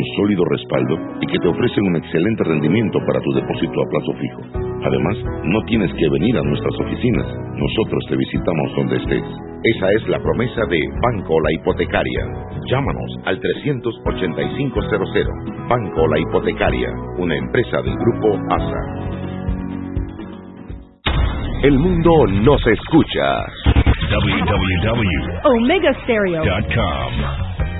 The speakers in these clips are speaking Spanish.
un sólido respaldo y que te ofrecen un excelente rendimiento para tu depósito a plazo fijo. Además, no tienes que venir a nuestras oficinas, nosotros te visitamos donde estés. Esa es la promesa de Banco La Hipotecaria. Llámanos al 38500. Banco La Hipotecaria, una empresa del grupo ASA. El mundo nos escucha. www.omegastereo.com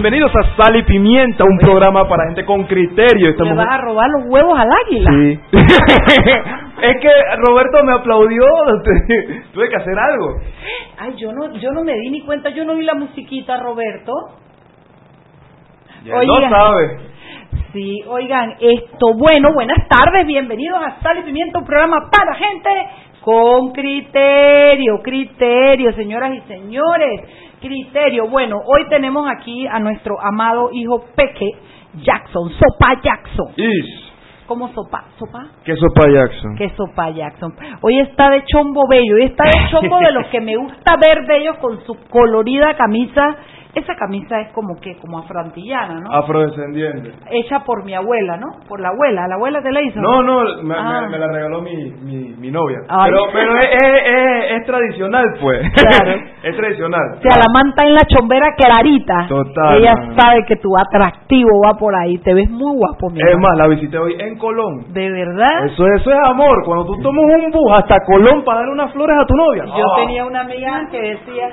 Bienvenidos a Sal y Pimienta, un programa para gente con criterio. ¿Le Estamos... vas a robar los huevos al águila? Sí. es que Roberto me aplaudió, tuve que hacer algo. Ay, yo no, yo no me di ni cuenta, yo no vi la musiquita, Roberto. Ya no sabe. Sí, oigan, esto, bueno, buenas tardes, bienvenidos a Sal y Pimienta, un programa para gente con criterio, criterio, señoras y señores, criterio. Bueno, hoy tenemos aquí a nuestro amado hijo Peque Jackson, Sopa Jackson. ¿Cómo sopa? ¿Sopa? ¿Qué sopa Jackson? ¿Qué sopa Jackson? Hoy está de chombo bello, hoy está de chombo de los que me gusta ver de ellos con su colorida camisa. Esa camisa es como que, como afroantillana, ¿no? Afrodescendiente. Hecha por mi abuela, ¿no? Por la abuela, la abuela te la hizo. No, no, me, Ah. me- me la regaló mi, mi, mi novia. Ay. Pero, pero es, es, es- es tradicional, pues. Claro. es tradicional. O sea, la manta en la chombera clarita. Total, Ella mano. sabe que tu atractivo va por ahí. Te ves muy guapo, mi Es más, la visité hoy en Colón. ¿De verdad? Eso, eso es amor. Cuando tú tomas un bus hasta Colón para darle unas flores a tu novia. Yo Ah. tenía una amiga que decía,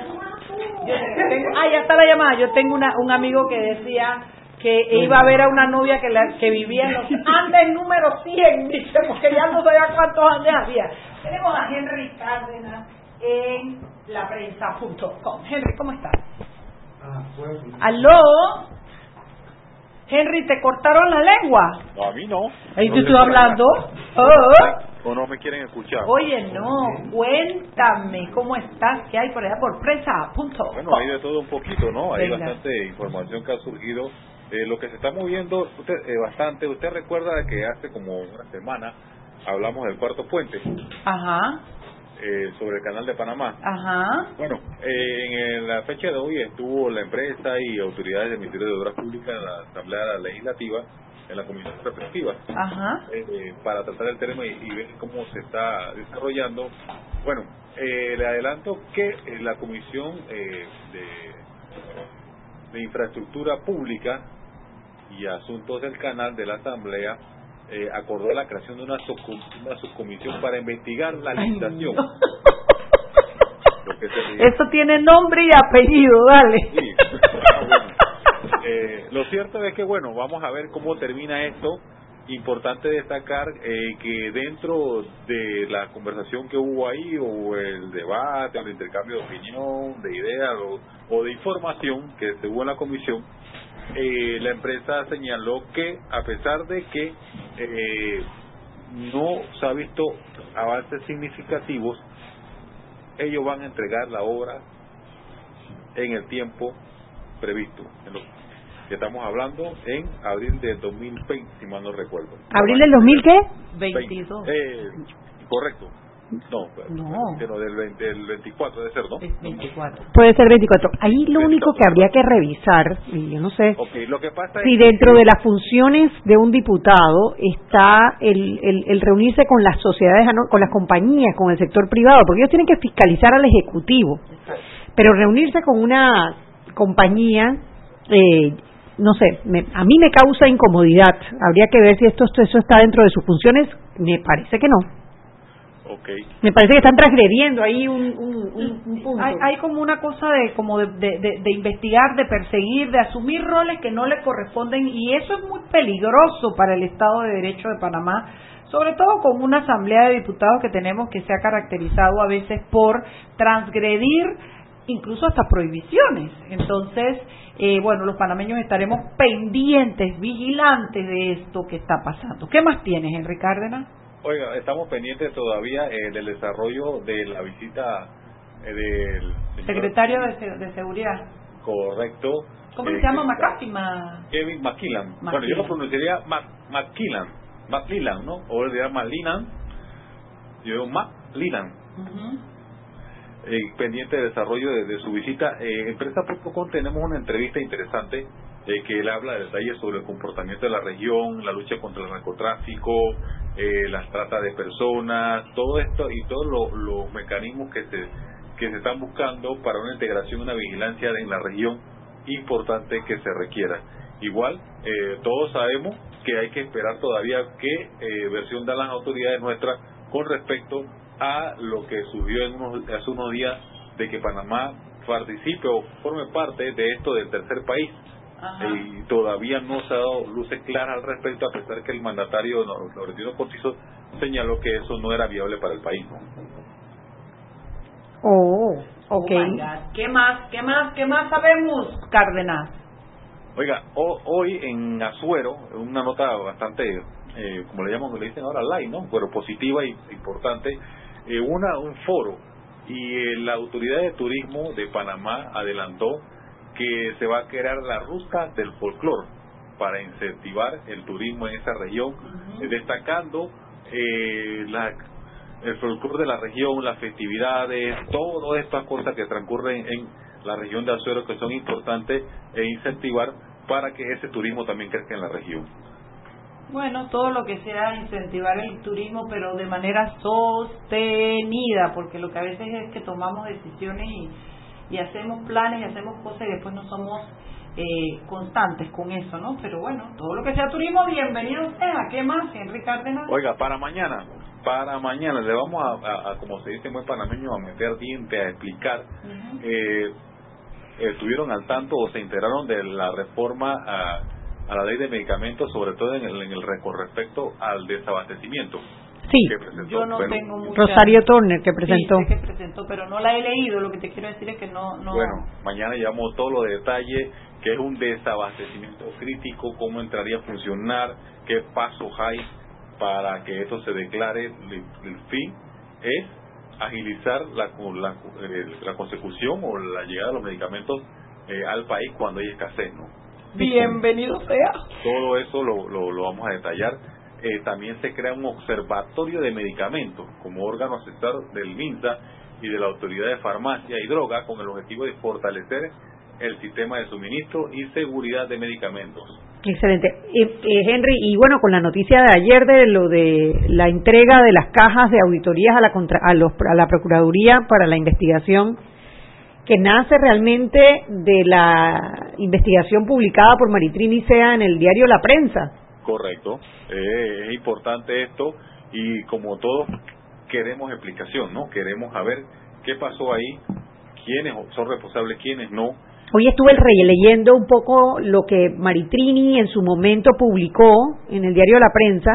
tengo- ah, ya está la llamada. Yo tengo una, un amigo que decía que iba a ver a una novia que, la, que vivía en los Andes número 100, dice, porque ya no sabía cuántos Andes había. Tenemos a Henry Cárdenas en laprensa.com. Henry, ¿cómo estás? ¿Aló? Henry, ¿te cortaron la lengua? No, a mí no. Ahí No te sé estoy por hablando. Oh. O no me quieren escuchar. Oye, no, cuéntame cómo estás, qué hay por allá por presa.com. Bueno, hay de todo un poquito, ¿no? Hay Venga. bastante información que ha surgido. Eh, lo que se está moviendo usted, eh, bastante. Usted recuerda que hace como una semana hablamos del cuarto puente Ajá, eh, sobre el canal de Panamá. ajá, Bueno, eh, en la fecha de hoy estuvo la empresa y autoridades del Ministerio de Obras Públicas en la Asamblea Legislativa, en la Comisión Respectiva, ajá. eh, para tratar el tema y, y ver cómo se está desarrollando. Bueno, eh, le adelanto que eh, la Comisión eh, de, de Infraestructura Pública y Asuntos del Canal de la Asamblea eh, acordó la creación de una, una subcomisión para investigar la licitación. Eso tiene nombre y apellido, dale. Sí. Ah, bueno. Eh, lo cierto es que, bueno, vamos a ver cómo termina esto. Importante destacar eh, que dentro de la conversación que hubo ahí, o el debate, o el intercambio de opinión, de ideas o, o de información que se hubo en la comisión, eh, la empresa señaló que a pesar de que eh, no se ha visto avances significativos, ellos van a entregar la obra en el tiempo previsto. En lo que estamos hablando en abril de 2020, si mal no recuerdo. ¿Abril del 2000 qué? 22. Eh, correcto. No, no. del, 24 debe ser, ¿no? 24. Puede ser 24. Ahí lo único que habría que revisar, y yo no sé, lo que pasa si dentro de las funciones de un diputado está el, el, reunirse con las sociedades, con las compañías, con el sector privado, porque ellos tienen que fiscalizar al Ejecutivo. Pero reunirse con una compañía, eh, no sé, a mí me causa incomodidad. Habría que ver si esto, eso está dentro de sus funciones. Me parece que no. Me parece que están transgrediendo ahí un, punto. Hay, como una cosa de como de, de, investigar, de perseguir, de asumir roles que no le corresponden y eso es muy peligroso para el Estado de Derecho de Panamá, sobre todo con una asamblea de diputados que tenemos que se ha caracterizado a veces por transgredir incluso hasta prohibiciones. Entonces, eh, bueno, los panameños estaremos pendientes, vigilantes de esto que está pasando. ¿Qué más tienes, Enrique Cárdenas? Oiga, estamos pendientes todavía eh, del desarrollo de la visita eh, del secretario de, Seguridad. Correcto. ¿Cómo se llama? Kevin McKillan. Bueno, yo lo pronunciaría McKillan. McLillan, ¿no? O diría McLillan. Yo digo McLillan. eh, pendiente de desarrollo de, su visita. Eh, Empresa.com tenemos una entrevista interesante eh, que él habla de detalles sobre el comportamiento de la región, la lucha contra el narcotráfico, eh, las trata de personas, todo esto y todos los mecanismos que se, que se están buscando para una integración, una vigilancia en la región importante que se requiera. Igual, eh, todos sabemos que hay que esperar todavía qué eh, versión dan las autoridades nuestras con respecto a lo que surgió en unos, hace unos días de que Panamá participe o forme parte de esto del tercer país y todavía no se ha dado luces claras al respecto, a pesar que el mandatario Laurentino Cortizo señaló que eso no era viable para el país. Oh, ok. Oh ¿Qué más, qué más, qué más sabemos, Cárdenas? Oiga, hoy en Azuero, una nota bastante, eh, como le llaman, le dicen ahora light, ¿no? Pero positiva y importante, eh, una un foro y eh, la autoridad de turismo de Panamá adelantó que se va a crear la ruta del folclore para incentivar el turismo en esa región, destacando eh, la, el folclore de la región, las festividades, todas estas cosas que transcurren en la región de Azuero que son importantes e incentivar para que ese turismo también crezca en la región. Bueno, todo lo que sea incentivar el turismo, pero de manera sostenida, porque lo que a veces es que tomamos decisiones y y hacemos planes y hacemos cosas y después no somos eh, constantes con eso, ¿no? Pero bueno, todo lo que sea turismo, bienvenido sea. ¿Qué más, Henry Cárdenas? Oiga, para mañana, para mañana le vamos a, como se dice muy panameño, a meter diente, a explicar. eh, estuvieron al tanto o se enteraron de la reforma a, a la ley de medicamentos, sobre todo en el, en el con respecto al desabastecimiento. Sí, yo no tengo mucha... Rosario Turner que presentó. Sí, que presentó, pero no la he leído. Lo que te quiero decir es que no. no... Bueno, mañana llevamos todos los detalles, que es un desabastecimiento crítico, cómo entraría a funcionar, qué pasos hay para que esto se declare. El, fin es agilizar la, la, eh, la, consecución o la llegada de los medicamentos eh, al país cuando hay escasez, ¿no? Bienvenido sea. Todo eso lo, lo, lo vamos a detallar eh, también se crea un observatorio de medicamentos como órgano asesor del MINSA y de la Autoridad de Farmacia y Droga con el objetivo de fortalecer el sistema de suministro y seguridad de medicamentos. Excelente. Eh, eh, Henry, y bueno, con la noticia de ayer de lo de la entrega de las cajas de auditorías a la, a, los, a la Procuraduría para la investigación, que nace realmente de la investigación publicada por Maritrini Sea en el diario La Prensa. Correcto. Eh, es importante esto y como todos queremos explicación, ¿no? Queremos saber qué pasó ahí, quiénes son responsables, quiénes no. Hoy estuve leyendo un poco lo que Maritrini en su momento publicó en el diario La Prensa.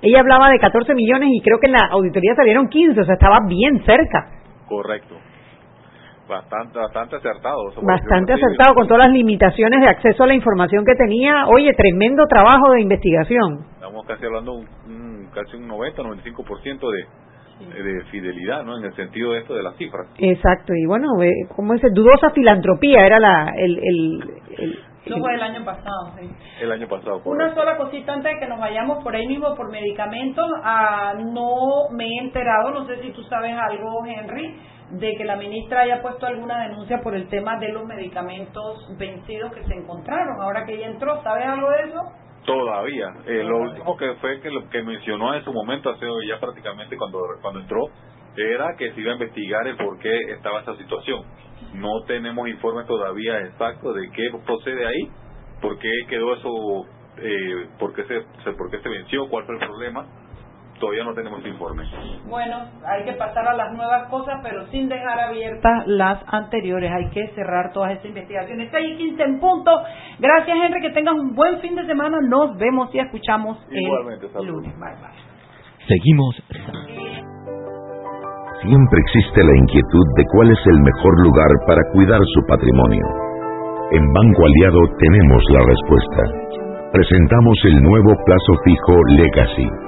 Ella hablaba de 14 millones y creo que en la auditoría salieron 15, o sea, estaba bien cerca. Correcto bastante bastante acertado. Bastante acertado con todas las limitaciones de acceso a la información que tenía. Oye, tremendo trabajo de investigación. Estamos casi hablando un, casi un 90, 95% de de fidelidad, ¿no? En el sentido de esto de las cifras. Exacto, y bueno, eh, como ese dudosa filantropía era la el, el, Eso fue el año pasado, sí. El año pasado. Una sola cosita antes de que nos vayamos por ahí mismo por medicamentos. Ah, no me he enterado, no sé si tú sabes algo, Henry, de que la ministra haya puesto alguna denuncia por el tema de los medicamentos vencidos que se encontraron. Ahora que ella entró, ¿sabes algo de eso? Todavía. Eh, lo último que fue que lo que mencionó en su momento, hace ya prácticamente cuando, cuando entró, era que se iba a investigar el por qué estaba esa situación. No tenemos informes todavía exactos de qué procede ahí, por qué quedó eso, eh, por, qué se, por qué se venció, cuál fue el problema todavía no tenemos informe. Bueno, hay que pasar a las nuevas cosas, pero sin dejar abiertas las anteriores. Hay que cerrar todas estas investigaciones. 6 y 15 en punto. Gracias, Henry. Que tengas un buen fin de semana. Nos vemos y escuchamos Igualmente, el lunes. Bye, bye. Seguimos. Siempre existe la inquietud de cuál es el mejor lugar para cuidar su patrimonio. En Banco Aliado tenemos la respuesta. Presentamos el nuevo plazo fijo Legacy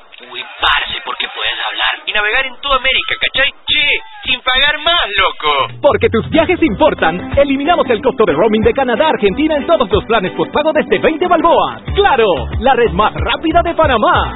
Uy, parce, ¿por qué puedes hablar y navegar en toda América, cachai? Che, sin pagar más, loco. Porque tus viajes importan, eliminamos el costo de roaming de Canadá a Argentina en todos los planes pago desde 20 balboas. ¡Claro! La red más rápida de Panamá.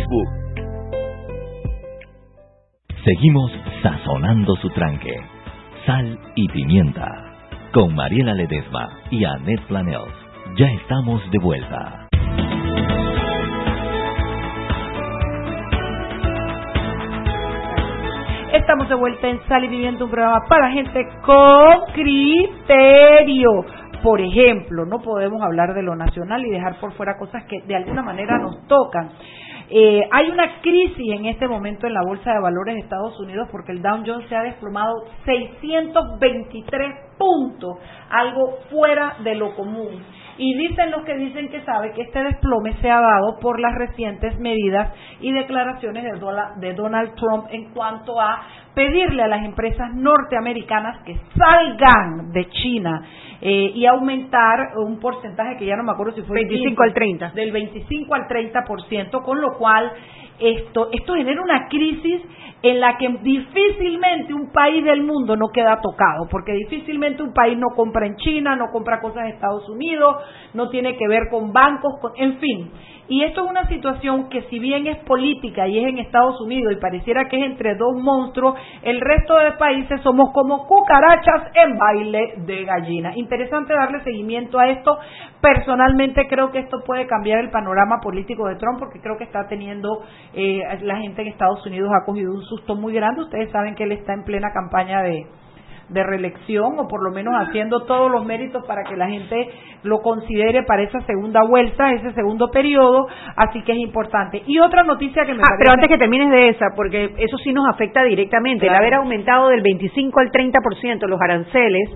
Seguimos sazonando su tranque. Sal y pimienta. Con Mariela Ledesma y Annette Planels. Ya estamos de vuelta. Estamos de vuelta en Sal y Pimienta, un programa para gente con criterio. Por ejemplo, no podemos hablar de lo nacional y dejar por fuera cosas que de alguna manera nos tocan. Eh, hay una crisis en este momento en la Bolsa de Valores de Estados Unidos porque el Dow Jones se ha desplomado 623 puntos, algo fuera de lo común. Y dicen los que dicen que sabe que este desplome se ha dado por las recientes medidas y declaraciones de Donald Trump en cuanto a pedirle a las empresas norteamericanas que salgan de China eh, y aumentar un porcentaje que ya no me acuerdo si fue 25 al 30 del 25 al 30%, con lo cual esto esto genera una crisis en la que difícilmente un país del mundo no queda tocado, porque difícilmente un país no compra en China, no compra cosas en Estados Unidos, no tiene que ver con bancos, en fin. Y esto es una situación que si bien es política y es en Estados Unidos y pareciera que es entre dos monstruos, el resto de países somos como cucarachas en baile de gallina. Interesante darle seguimiento a esto. Personalmente creo que esto puede cambiar el panorama político de Trump porque creo que está teniendo, eh, la gente en Estados Unidos ha cogido un susto muy grande. Ustedes saben que él está en plena campaña de, de reelección o por lo menos haciendo todos los méritos para que la gente lo considere para esa segunda vuelta, ese segundo periodo, así que es importante. Y otra noticia que me ah, Pero antes que termines de esa, porque eso sí nos afecta directamente, el haber aumentado del 25 al 30% los aranceles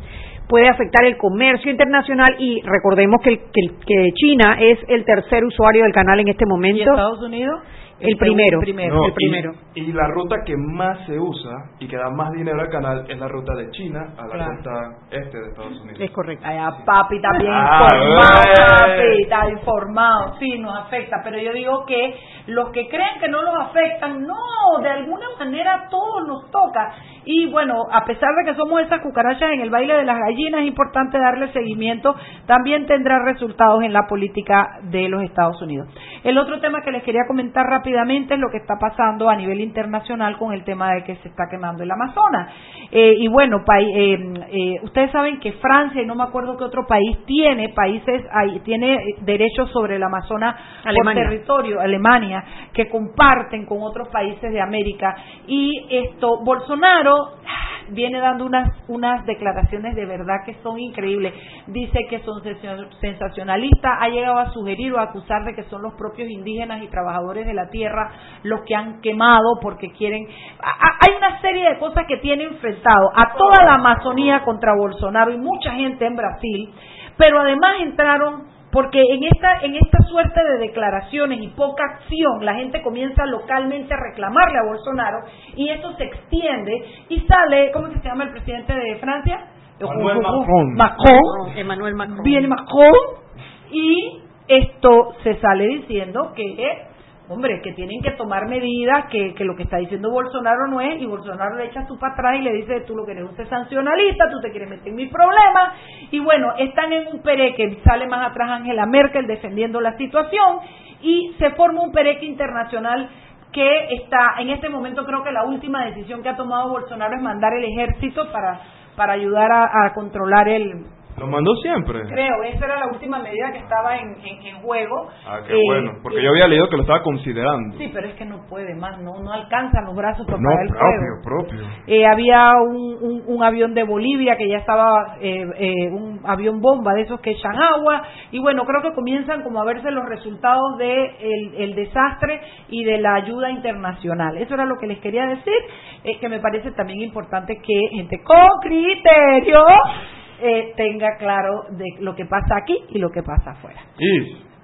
puede afectar el comercio internacional y recordemos que, que, que China es el tercer usuario del canal en este momento. ¿Y Estados Unidos? El primero. No, el primero. Y, y la ruta que más se usa y que da más dinero al canal es la ruta de China a la Claro. costa este de Estados Unidos. Es correcto. Ay, a papi está bien Ah, informado, eh. papi, está informado, sí, nos afecta, pero yo digo que los que creen que no los afectan, no, de alguna manera todos nos toca. Y bueno, a pesar de que somos esas cucarachas en el baile de las gallinas, es importante darle seguimiento, también tendrá resultados en la política de los Estados Unidos. El otro tema que les quería comentar rápidamente es lo que está pasando a nivel internacional con el tema de que se está quemando el Amazonas. Eh, y bueno, eh, eh, ustedes saben que Francia y no me acuerdo qué otro país tiene países ahí tiene eh, derechos sobre el Amazonas Alemania. por territorio, Alemania, que comparten con otros países de América. Y esto, Bolsonaro ah, viene dando unas unas declaraciones de verdad que son increíbles. Dice que son sensa- sensacionalistas, ha llegado a sugerir o a acusar de que son los propios indígenas y trabajadores de la tierra los que han quemado porque quieren. Hay una serie de cosas que tiene enfrentado a toda la Amazonía contra Bolsonaro y mucha gente en Brasil, pero además entraron porque en esta en esta suerte de declaraciones y poca acción la gente comienza localmente a reclamarle a Bolsonaro y eso se extiende y sale cómo se llama el presidente de Francia Manuel Macron. Macron Emmanuel Macron. viene Macron y esto se sale diciendo que hombre que tienen que tomar medidas que, que lo que está diciendo Bolsonaro no es y Bolsonaro le echa tú para atrás y le dice tú lo que eres un sancionalista tú te quieres meter en mis problemas y bueno están en un pereque sale más atrás Angela Merkel defendiendo la situación y se forma un pereque internacional que está en este momento creo que la última decisión que ha tomado Bolsonaro es mandar el ejército para para ayudar a, a controlar el Lo mandó siempre. Creo, esa era la última medida que estaba en, en, en juego. Ah, qué Eh, bueno. Porque y- yo había leído que lo estaba considerando. Sí, pero es que no puede más, no no alcanzan los brazos para No, el propio, fuego. propio. Eh, había un, un, un avión de Bolivia que ya estaba, eh, eh, un avión bomba de esos que echan agua, y bueno, creo que comienzan como a verse los resultados de el, el desastre y de la ayuda internacional. Eso era lo que les quería decir, eh, que me parece también importante que gente con criterio eh, tenga claro de lo que pasa aquí y lo que pasa afuera.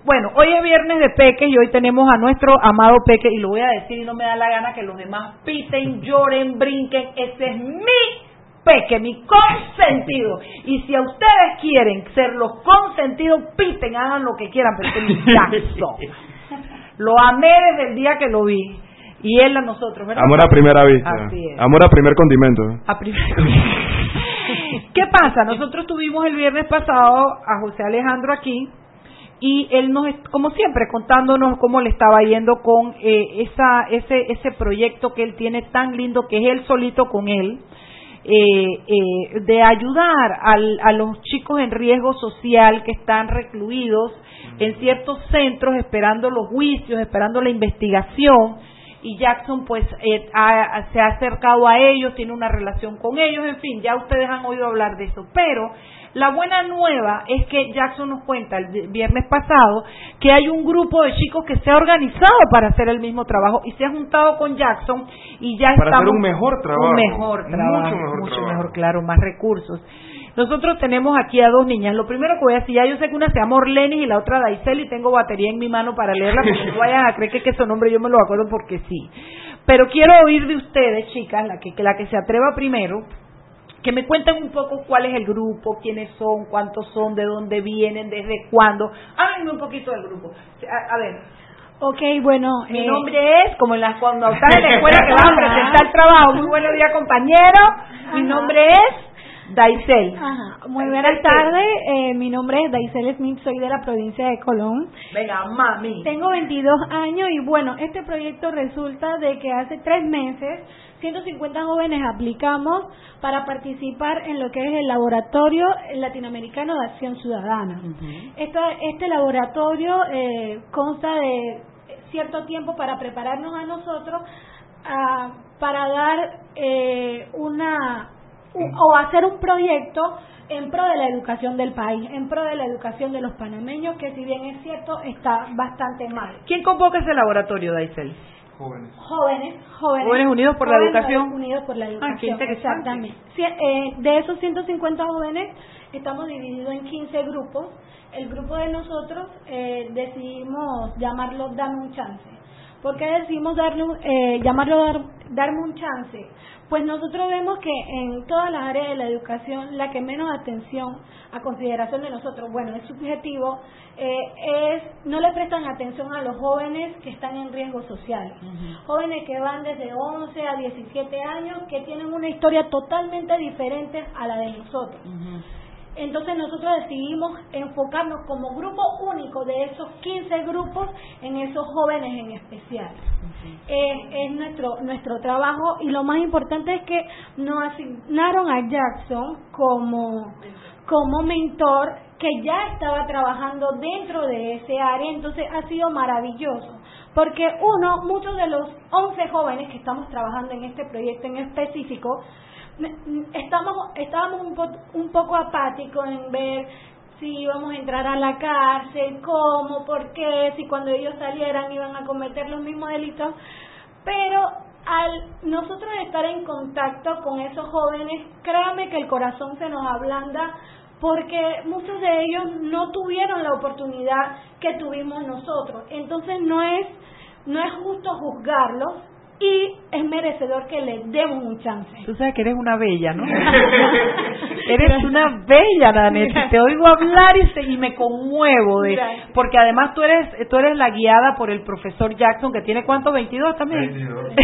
Bueno, hoy es viernes de Peque y hoy tenemos a nuestro amado Peque y lo voy a decir y no me da la gana que los demás piten, lloren, brinquen. Ese es mi Peque, mi consentido. Y si a ustedes quieren ser los consentidos, piten, hagan lo que quieran, pero es mi. Lo amé desde el día que lo vi. Y él a nosotros, ¿verdad? amor a primera vista. Así es. Amor a primer condimento. A primera ¿Qué pasa? Nosotros tuvimos el viernes pasado a José Alejandro aquí y él nos, como siempre, contándonos cómo le estaba yendo con eh, esa, ese, ese proyecto que él tiene tan lindo, que es él solito con él, eh, eh, de ayudar al- a los chicos en riesgo social que están recluidos en ciertos centros esperando los juicios, esperando la investigación y Jackson pues eh, ha- se ha acercado a ellos, tiene una relación con ellos, en fin, ya ustedes han oído hablar de eso, pero la buena nueva es que Jackson nos cuenta el vi- viernes pasado que hay un grupo de chicos que se ha organizado para hacer el mismo trabajo y se ha juntado con Jackson y ya Para hacer un mejor trabajo. un mejor Mucho trabajo, mejor mucho trabajo. mejor, claro, más recursos. Nosotros tenemos aquí a dos niñas. Lo primero que voy a decir, ya yo sé que una se llama Orlenis y la otra Daisel y tengo batería en mi mano para leerla porque no vayan a creer que, que ese nombre yo me lo acuerdo porque sí. Pero quiero oír de ustedes, chicas, la que, que la que se atreva primero, que me cuenten un poco cuál es el grupo, quiénes son, cuántos son, de dónde vienen, desde cuándo. Háblenme un poquito del grupo. A, a ver, Ok, bueno. mi eh, nombre es, como en la, cuando estás en la escuela que vas a presentar el trabajo, muy buenos días compañero, mi nombre es Daisel. Ajá. Muy buenas tardes, eh, mi nombre es Daisel Smith, soy de la provincia de Colón. Venga, mami. Tengo 22 años y bueno, este proyecto resulta de que hace tres meses 150 jóvenes aplicamos para participar en lo que es el Laboratorio Latinoamericano de Acción Ciudadana. Este laboratorio eh, consta de cierto tiempo para prepararnos a nosotros ah, para dar eh, una un- o hacer un proyecto en pro de la educación del país, en pro de la educación de los panameños, que si bien es cierto está bastante mal. ¿Quién convoca ese laboratorio, Daisel? Jóvenes. Jóvenes, jóvenes. Jóvenes Unidos por la Jóvenes Educación. Unidos por la Ah, qué Educación. interesante. Exactamente. Eh, de esos 150 jóvenes, estamos divididos en 15 grupos. El grupo de nosotros eh, decidimos llamarlo Dame un chance. ¿Por qué decimos darle, eh, llamarlo dar, darme un chance? Pues nosotros vemos que en todas las áreas de la educación, la que menos atención a consideración de nosotros, bueno, es subjetivo, eh, es no le prestan atención a los jóvenes que están en riesgo social. Jóvenes que van desde 11 a 17 años, que tienen una historia totalmente diferente a la de nosotros. Entonces nosotros decidimos enfocarnos como grupo único de esos 15 grupos en esos jóvenes en especial. es nuestro nuestro trabajo y lo más importante es que nos asignaron a Jackson como como mentor que ya estaba trabajando dentro de ese área, entonces ha sido maravilloso. Porque uno, muchos de los 11 jóvenes que estamos trabajando en este proyecto en específico, estamos, estábamos un, un poco apáticos en ver si íbamos a entrar a la cárcel, cómo, por qué, si cuando ellos salieran iban a cometer los mismos delitos, pero al nosotros estar en contacto con esos jóvenes, créame que el corazón se nos ablanda porque muchos de ellos no tuvieron la oportunidad que tuvimos nosotros. Entonces no es no es justo juzgarlos, y es merecedor que le demos un chance. Tú sabes que eres una bella, ¿no? eres una bella, Danette. Te oigo hablar y, y me conmuevo de porque además tú eres tú eres la guiada por el profesor Jackson que tiene cuánto 22 también. 22.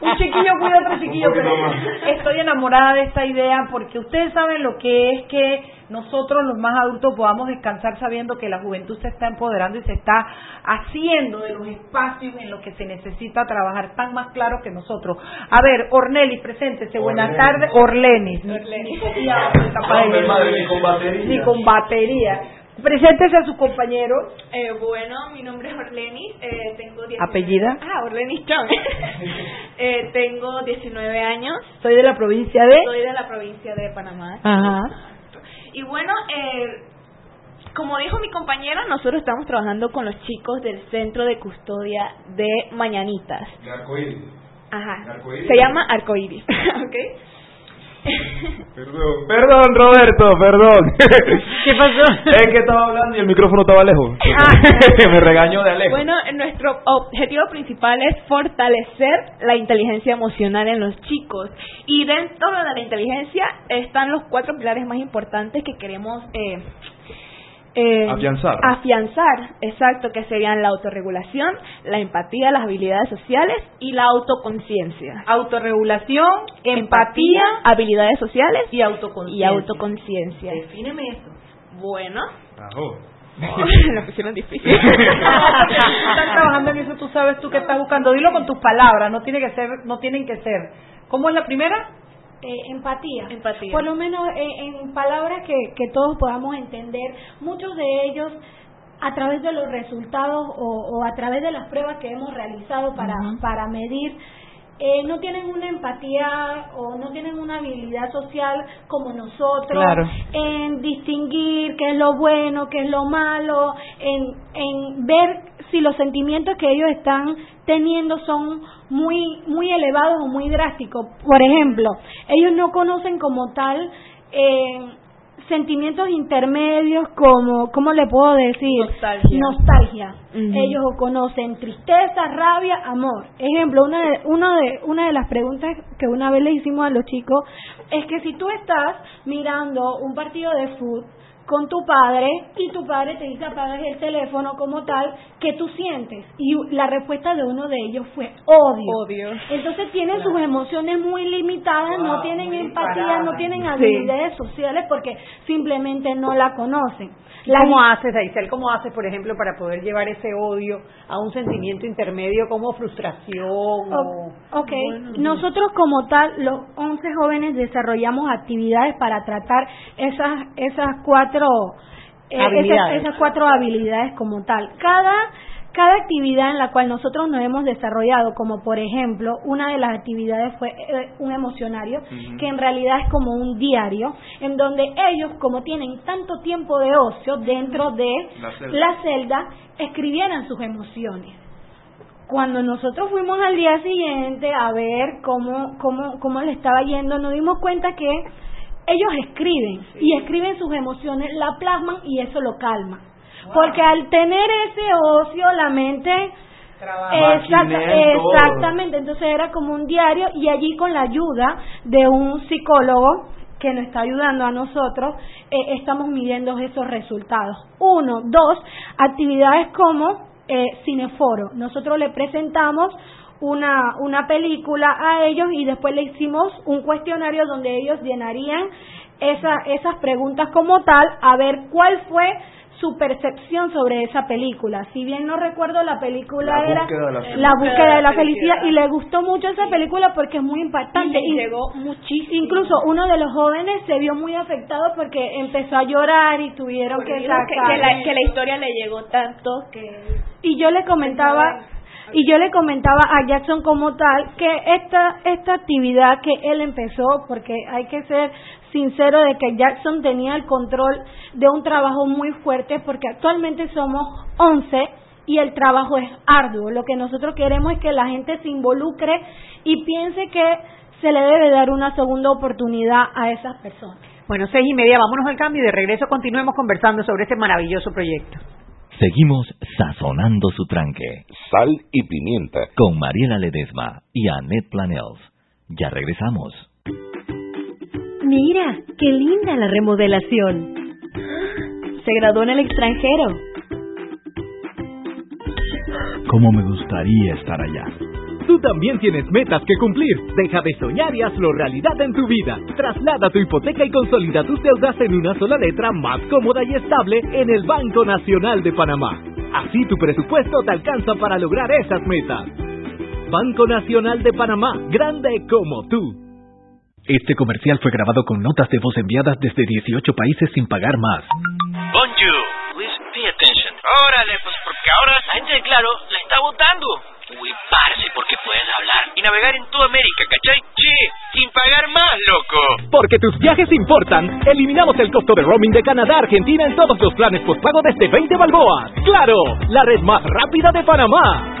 un chiquillo cuida otro chiquillo, pero estoy enamorada de esta idea porque ustedes saben lo que es que nosotros los más adultos podamos descansar sabiendo que la juventud se está empoderando y se está haciendo de los espacios en los que se necesita trabajar tan más claro que nosotros. A ver, Ornelis, preséntese. Buenas tardes, Orlenis. Ni, con batería. Ni con batería. Preséntese a su compañero. Eh, bueno, mi nombre es Orlenis, eh, tengo 19... ¿Apellida? Ah, Orlenis Chong. eh, tengo 19 años. Soy de la provincia de... Soy de la provincia de Panamá. Ajá. Y bueno, eh, como dijo mi compañera, nosotros estamos trabajando con los chicos del Centro de Custodia de Mañanitas. De Arcoíris. Ajá. Se llama Arcoíris. ¿Ok? Perdón, perdón Roberto, perdón. ¿Qué pasó? Es que estaba hablando y el micrófono estaba lejos. Me regañó de lejos. Bueno, nuestro objetivo principal es fortalecer la inteligencia emocional en los chicos. Y dentro de la inteligencia están los cuatro pilares más importantes que queremos eh, eh, afianzar. Afianzar, exacto, que serían la autorregulación, la empatía, las habilidades sociales y la autoconciencia. Autorregulación, empatía, habilidades sociales y autoconciencia. Y autoconciencia. Defíneme eso. Bueno. Ajo. Lo pusieron difícil. Están trabajando en eso, tú sabes tú que estás buscando. Dilo con tus palabras, no tiene que ser, no tienen que ser. ¿Cómo es la primera? Eh, empatía. empatía. Por lo menos eh, en palabras que, que todos podamos entender, muchos de ellos a través de los resultados o, a través de las pruebas que hemos realizado para, para medir eh, no tienen una empatía o no tienen una habilidad social como nosotros en distinguir qué es lo bueno, qué es lo malo, en, en ver si los sentimientos que ellos están teniendo son muy muy elevados o muy drásticos. Por ejemplo, ellos no conocen como tal eh, sentimientos intermedios como, ¿cómo le puedo decir? Nostalgia. Nostalgia. Ellos conocen tristeza, rabia, amor. Ejemplo, una de, una, de, una de las preguntas que una vez le hicimos a los chicos es que si tú estás mirando un partido de fútbol, con tu padre y tu padre te dice apagas el teléfono como tal, ¿qué tú sientes? Y la respuesta de uno de ellos fue odio. Odio. Entonces tienen sus emociones muy limitadas, no tienen empatía, no tienen habilidades sociales porque simplemente no la conocen. ¿Cómo haces, Aisel? ¿Cómo haces, por ejemplo, para poder llevar ese odio a un sentimiento intermedio como frustración? O... Ok, nosotros como tal, los 11 jóvenes desarrollamos actividades para tratar esas, esas cuatro... Eh, habilidades. esas cuatro habilidades como tal. Cada cada actividad en la cual nosotros nos hemos desarrollado, como por ejemplo, una de las actividades fue eh, un emocionario, que en realidad es como un diario, en donde ellos, como tienen tanto tiempo de ocio dentro de la celda, escribieran sus emociones. Cuando nosotros fuimos al día siguiente a ver cómo, cómo, cómo le estaba yendo, nos dimos cuenta que ellos escriben y escriben sus emociones, la plasman y eso lo calma. Porque al tener ese ocio, la mente... exactamente, entonces era como un diario y allí con la ayuda de un psicólogo que nos está ayudando a nosotros, eh, estamos midiendo esos resultados. Uno, dos, actividades como eh, Cineforo. Nosotros le presentamos una, una película a ellos y después le hicimos un cuestionario donde ellos llenarían esa, esas preguntas como tal, a ver cuál fue su percepción sobre esa película. Si bien no recuerdo, la película era La búsqueda de la felicidad y le gustó mucho esa película porque es muy impactante. Y, llegó muchísimo. Incluso uno de los jóvenes se vio muy afectado porque empezó a llorar y tuvieron que sacar. Que, la, que la historia le llegó tanto que. Y yo le comentaba y yo le comentaba a Jackson como tal que esta esta actividad que él empezó porque hay que ser sincero de que Jackson tenía el control de un trabajo muy fuerte porque actualmente somos 11 y el trabajo es arduo. Lo que nosotros queremos es que la gente se involucre y piense que se le debe dar una segunda oportunidad a esas personas. Bueno, seis y media, vámonos al cambio y de regreso continuemos conversando sobre este maravilloso proyecto. Seguimos sazonando su tranque. Sal y pimienta. Con Mariela Ledesma y Annette Planels. Ya regresamos. Mira, qué linda la remodelación. Se graduó en el extranjero. ¿Cómo me gustaría estar allá? Tú también tienes metas que cumplir. Deja de soñar y hazlo realidad en tu vida. Traslada tu hipoteca y consolida tus deudas en una sola letra más cómoda y estable en el Banco Nacional de Panamá. Así tu presupuesto te alcanza para lograr esas metas. Banco Nacional de Panamá, grande como tú. Este comercial fue grabado con notas de voz enviadas desde 18 países sin pagar más. Bonjour, please pay attention. Órale, pues porque ahora la gente de Claro la está votando. Uy, parce, porque puedes hablar y navegar en toda América, ¿cachai? Che, sin pagar más, loco. Porque tus viajes importan, eliminamos el costo de roaming de Canadá a Argentina en todos los planes postpago desde 20 balboas. ¡Claro! La red más rápida de Panamá.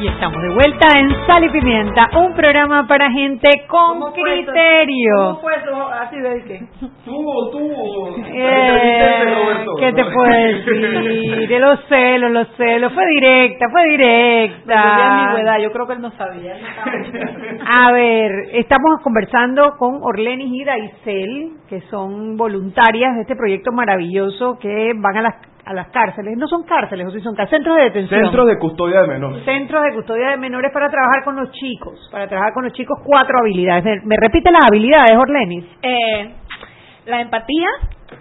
Y estamos de vuelta en Sal y Pimienta, un programa para gente con criterio. ¿Cómo fue eso? Así de qué? Tú, tú. Eh, ¿Qué te puedo decir? Lo sé, lo sé, lo fue directa, fue directa. ambigüedad, yo creo que él no sabía. A ver, estamos conversando con Orlenis y Daisel, que son voluntarias de este proyecto maravilloso que van a las a las cárceles, no son cárceles, o si son centros de detención. Centros de custodia de menores. Centros de custodia de menores para trabajar con los chicos, para trabajar con los chicos cuatro habilidades. ¿Me, repite las habilidades, Orlenis? Eh, la empatía,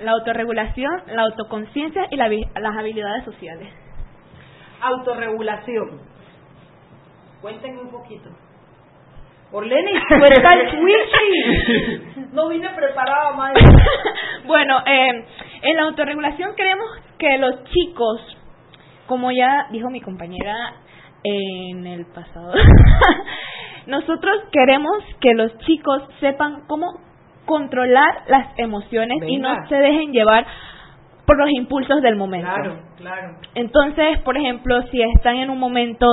la autorregulación, la autoconciencia y las habilidades sociales. Autorregulación. Cuéntenme un poquito. Orlenis, cuenta el. No vine preparada, madre. bueno, eh, en la autorregulación queremos que los chicos, como ya dijo mi compañera en el pasado, nosotros queremos que los chicos sepan cómo controlar las emociones y no se dejen llevar por los impulsos del momento. Claro, claro. Entonces, por ejemplo, si están en un momento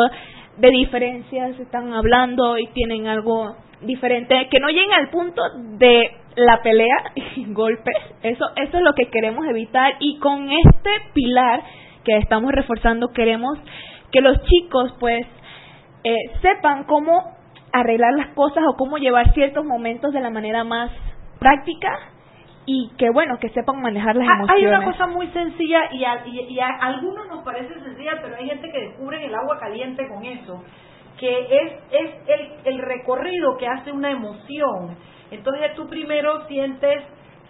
de diferencias, están hablando y tienen algo diferente, que no lleguen al punto de la pelea y golpes, eso, eso es lo que queremos evitar y con este pilar que estamos reforzando queremos que los chicos pues eh, sepan cómo arreglar las cosas o cómo llevar ciertos momentos de la manera más práctica y que bueno, que sepan manejar las emociones. Ah, hay una cosa muy sencilla y a, y, a algunos nos parece sencilla, pero hay gente que descubre el agua caliente con eso, que es, es el, el recorrido que hace una emoción. Entonces tú primero sientes,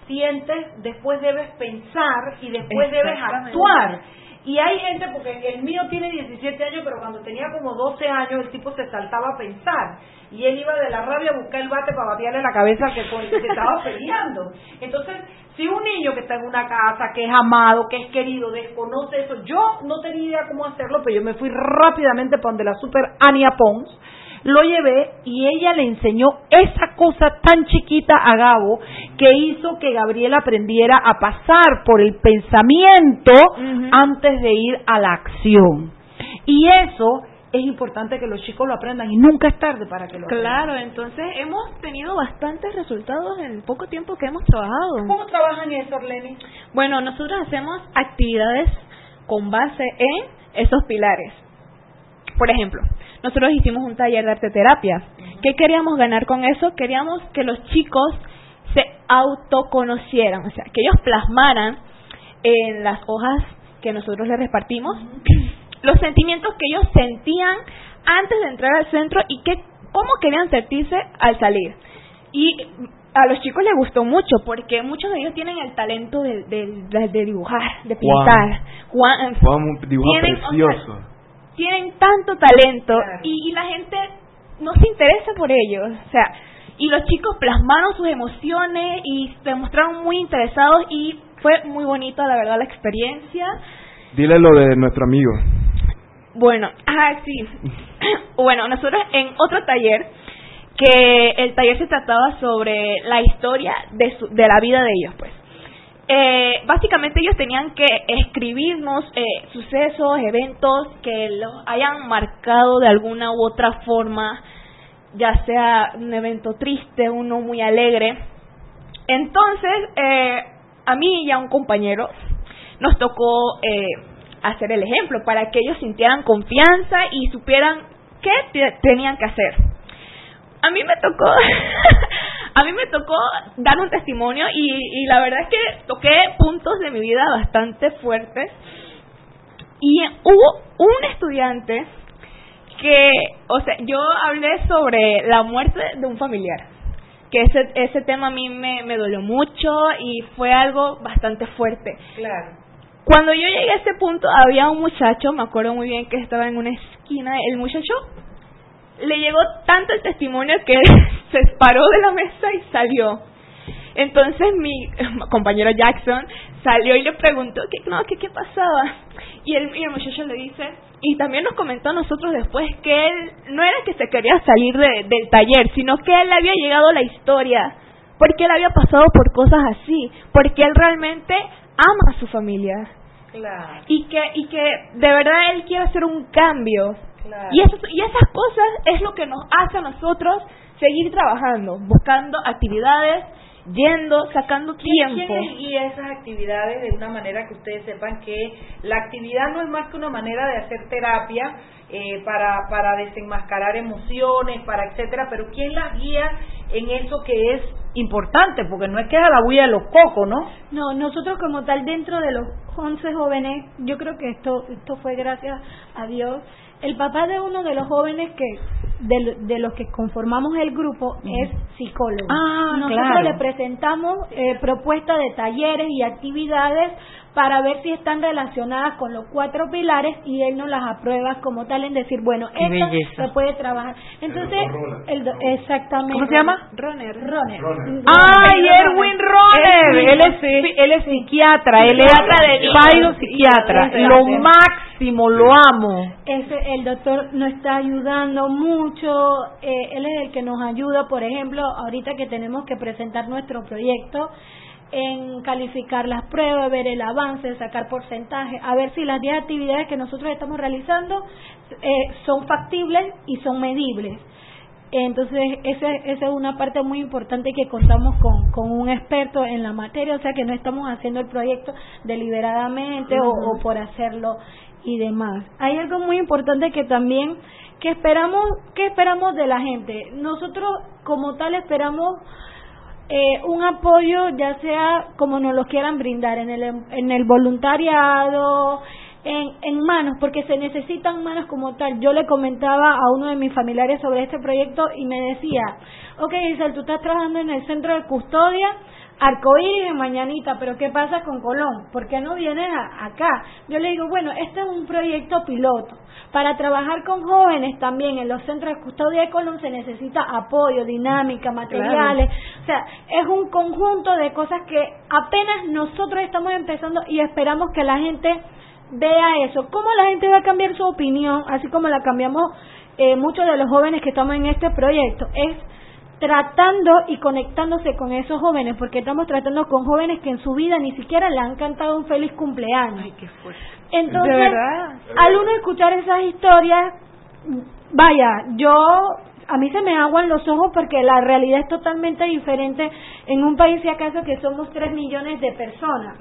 sientes, después debes pensar y después debes actuar. Y hay gente, porque el mío tiene 17 años, pero cuando tenía como 12 años el tipo se saltaba a pensar. Y él iba de la rabia a buscar el bate para batearle la cabeza al que se estaba peleando. Entonces, si un niño que está en una casa, que es amado, que es querido, desconoce eso, yo no tenía idea cómo hacerlo, pero yo me fui rápidamente para donde la super Ania Pons lo llevé y ella le enseñó esa cosa tan chiquita a Gabo que hizo que Gabriel aprendiera a pasar por el pensamiento antes de ir a la acción. Y eso es importante que los chicos lo aprendan y nunca es tarde para que lo aprendan. Claro, entonces hemos tenido bastantes resultados en el poco tiempo que hemos trabajado. ¿Cómo trabajan eso, Lenny? Bueno, nosotros hacemos actividades con base en esos pilares. Por ejemplo, nosotros hicimos un taller de arte terapia. ¿Qué queríamos ganar con eso? Queríamos que los chicos se autoconocieran, o sea, que ellos plasmaran en las hojas que nosotros les repartimos los sentimientos que ellos sentían antes de entrar al centro y que cómo querían sentirse al salir. Y a los chicos les gustó mucho porque muchos de ellos tienen el talento de, de, dibujar, de pintar. Juan, Juan dibuja precioso tienen tanto talento y, la gente no se interesa por ellos. O sea, y los chicos plasmaron sus emociones y se mostraron muy interesados y fue muy bonita, la verdad, la experiencia. Dile lo de nuestro amigo. Bueno, ah, sí. bueno, nosotros en otro taller, que el taller se trataba sobre la historia de, su, de la vida de ellos, pues eh, básicamente ellos tenían que escribirnos eh, sucesos, eventos que los hayan marcado de alguna u otra forma, ya sea un evento triste, uno muy alegre. Entonces, eh, a mí y a un compañero nos tocó eh, hacer el ejemplo para que ellos sintieran confianza y supieran qué tenían que hacer. A mí me tocó a mí me tocó dar un testimonio y, la verdad es que toqué puntos de mi vida bastante fuertes. Y hubo un estudiante que, o sea, yo hablé sobre la muerte de un familiar, que ese, ese tema a mí me, me dolió mucho y fue algo bastante fuerte. Claro. Cuando yo llegué a ese punto, había un muchacho, me acuerdo muy bien que estaba en una esquina, el muchacho le llegó tanto el testimonio que se paró de la mesa y salió. Entonces mi compañero Jackson salió y le preguntó qué no, qué, qué pasaba. Y el, y el muchacho le dice, y también nos comentó a nosotros después que él no era que se quería salir de, del taller, sino que él había llegado la historia, porque él había pasado por cosas así, porque él realmente ama a su familia. Claro. Y que, y que de verdad él quiere hacer un cambio. Y, eso, y esas cosas es lo que nos hace a nosotros seguir trabajando, buscando actividades, yendo, sacando tiempo. y esas actividades de una manera que ustedes sepan que la actividad no es más que una manera de hacer terapia eh, para, para desenmascarar emociones, para etcétera, pero ¿quién las guía en eso que es importante? Porque no es que es a la huella de los cocos, ¿no? No, nosotros como tal dentro de los 11 jóvenes, yo creo que esto, esto fue gracias a Dios, el papá de uno de los jóvenes que de, de los que conformamos el grupo es psicólogo. Ah, Nosotros le presentamos eh, propuestas de talleres y actividades para ver si están relacionadas con los cuatro pilares y él nos las aprueba como tal en decir, bueno, esto se puede trabajar. Entonces, el, exactamente. ¿Cómo se llama? Roner. Roner. ¡Ay, Erwin Roner! Él es, él es psiquiatra, él es psiquiatra. Lo máximo máximo, lo amo. Ese, el doctor nos está ayudando mucho, eh, él es el que nos ayuda, por ejemplo, ahorita que tenemos que presentar nuestro proyecto, en calificar las pruebas, ver el avance, sacar porcentaje, a ver si las 10 actividades que nosotros estamos realizando eh, son factibles y son medibles. Entonces, esa, esa es una parte muy importante que contamos con, con un experto en la materia, o sea que no estamos haciendo el proyecto deliberadamente o, o por hacerlo y demás. Hay algo muy importante que también que esperamos, que esperamos de la gente. Nosotros como tal esperamos eh, un apoyo ya sea como nos lo quieran brindar en el en el voluntariado en, en manos, porque se necesitan manos como tal. Yo le comentaba a uno de mis familiares sobre este proyecto y me decía, ok Isabel, tú estás trabajando en el centro de custodia, arcoíris Mañanita, pero ¿qué pasa con Colón? ¿Por qué no vienes acá? Yo le digo, bueno, este es un proyecto piloto. Para trabajar con jóvenes también en los centros de custodia de Colón se necesita apoyo, dinámica, materiales. O sea, es un conjunto de cosas que apenas nosotros estamos empezando y esperamos que la gente vea eso. ¿Cómo la gente va a cambiar su opinión, así como la cambiamos eh, muchos de los jóvenes que estamos en este proyecto? Es tratando y conectándose con esos jóvenes, porque estamos tratando con jóvenes que en su vida ni siquiera le han cantado un feliz cumpleaños. Ay, qué Entonces, al uno escuchar esas historias, vaya, yo a mí se me aguan los ojos porque la realidad es totalmente diferente en un país, si acaso, que somos tres millones de personas.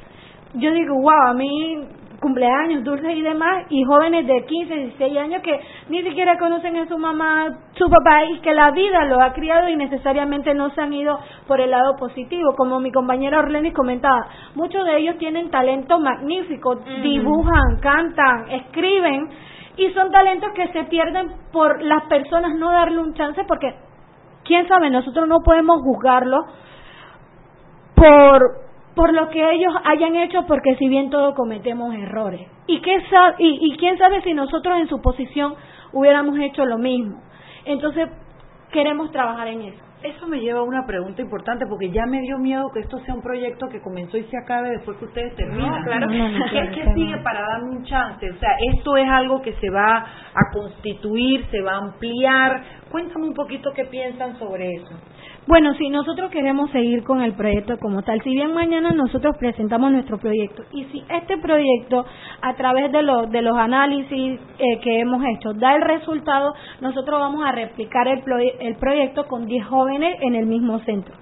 Yo digo, wow, a mí cumpleaños, dulces y demás, y jóvenes de 15, 16 años que ni siquiera conocen a su mamá, su papá, y que la vida lo ha criado y necesariamente no se han ido por el lado positivo. Como mi compañera Orlenis comentaba, muchos de ellos tienen talento magnífico, dibujan, cantan, escriben, y son talentos que se pierden por las personas no darle un chance, porque, quién sabe, nosotros no podemos juzgarlo por por lo que ellos hayan hecho, porque si bien todos cometemos errores. ¿Y, qué y, y quién sabe si nosotros en su posición hubiéramos hecho lo mismo? Entonces, queremos trabajar en eso. Eso me lleva a una pregunta importante porque ya me dio miedo que esto sea un proyecto que comenzó y se acabe después que ustedes terminan. claro. ¿Qué, ¿Qué, sigue para darme un chance? O sea, esto es algo que se va a constituir, se va a ampliar. Cuéntame un poquito qué piensan sobre eso. Bueno, sí, nosotros queremos seguir con el proyecto como tal. Si bien mañana nosotros presentamos nuestro proyecto y si este proyecto, a través de, los de los análisis eh, que hemos hecho, da el resultado, nosotros vamos a replicar el, el proyecto con 10 jóvenes en el mismo centro.